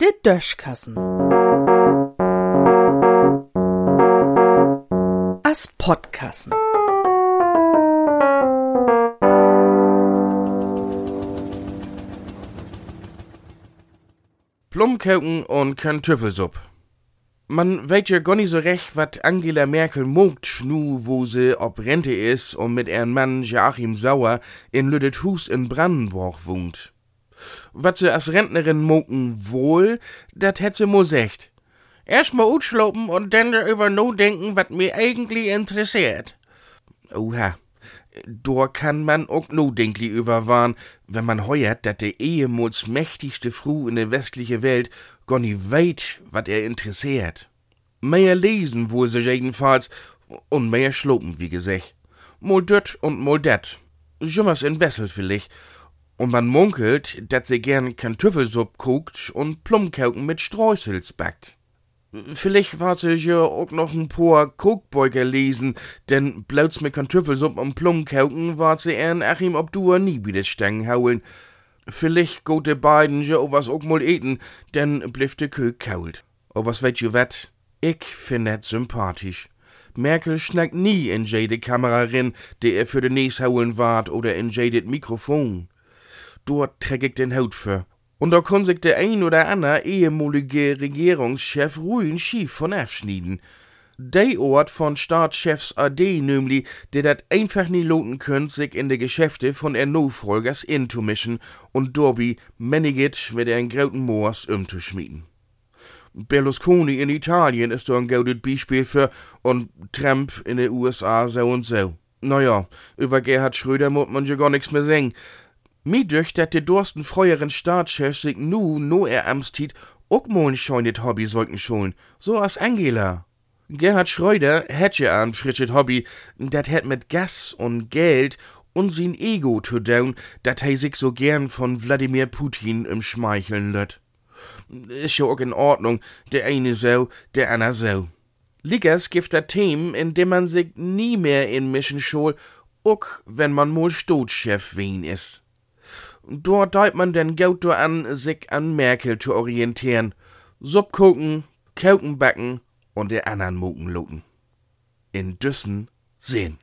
Der Döschkassen. As Podkassen. Plumkuchen und Kartoffelsupp. Man weet ja gar nicht so recht, wat Angela Merkel mogt, nu wo sie ob Rente is und mit ihrem Mann Joachim Sauer in Lüdethus in Brandenburg wohnt. Wat sie als Rentnerin mogen wohl, dat hätt sie mo secht. Erst mal utschlopen und dann darüber no denken, wat mir eigentlich interessiert. Oha. Da kann man auch no denkli überwahren, wenn man heuert, dat de ehemals mächtigste Fru in der westliche Welt gar nicht weit, wat er interessiert. Mehr lesen wohl sich jedenfalls und mehr schlopen, wie gesagt. Mol döt und mol dat. Jummers in Wessel vielleicht. Und man munkelt, dat sie gern Kartoffelsupp kocht und Plumkuchen mit Streusels backt. Vielleicht war sie ja auch noch ein paar Kokbeuger lesen, denn blauts mit Kartoffelsupp und Plumkuchen war sie ehren Achim ob du nie wieder Stangen haulen. Vielleicht go de beiden ja auch was auch mal eten, denn bliff de Kö kault. Oh, was weet je wat? Ich find het sympathisch. Merkel schnackt nie in jede Kamera rin, die er für den Näs hauen wart oder in jedet Mikrofon. Dort träg ich den Haut für. Und da kann sich der ein oder andere ehemalige Regierungschef ruhig schief von abschneiden. Der Ort von Staatschefs AD nämlich, der dat einfach nie loten könnt, sich in de Geschäfte von er Nachfolgers inzumischen und Dorby Meniget mit ihren grauten Moors umzuschmieden. Berlusconi in Italien ist da ein gutes Beispiel für und Trump in den USA so und so. Naja, über Gerhard Schröder muss man ja gar nichts mehr sagen. Mir dat de dursten freueren Staatschef sich nu, no er Amtstiet, auch mal schon das Hobby sollten schon. So als Angela. Gerhard Schröder ja ein frisches Hobby, dat hätt mit Gas und Geld und sein Ego zu tun, dat he sich so gern von Wladimir Putin im Schmeicheln lött. Ist ja auch in Ordnung, der eine so, der andere so. Liggers gibt dat Themen, in dem man sich nie mehr in mischen schol, auch wenn man mal Stotschef wen ist. Dort deit man den Gaut an, sich an Merkel zu orientieren. Supp gucken, Kauken backen und der anderen Mucken loten. In Düssen sehen.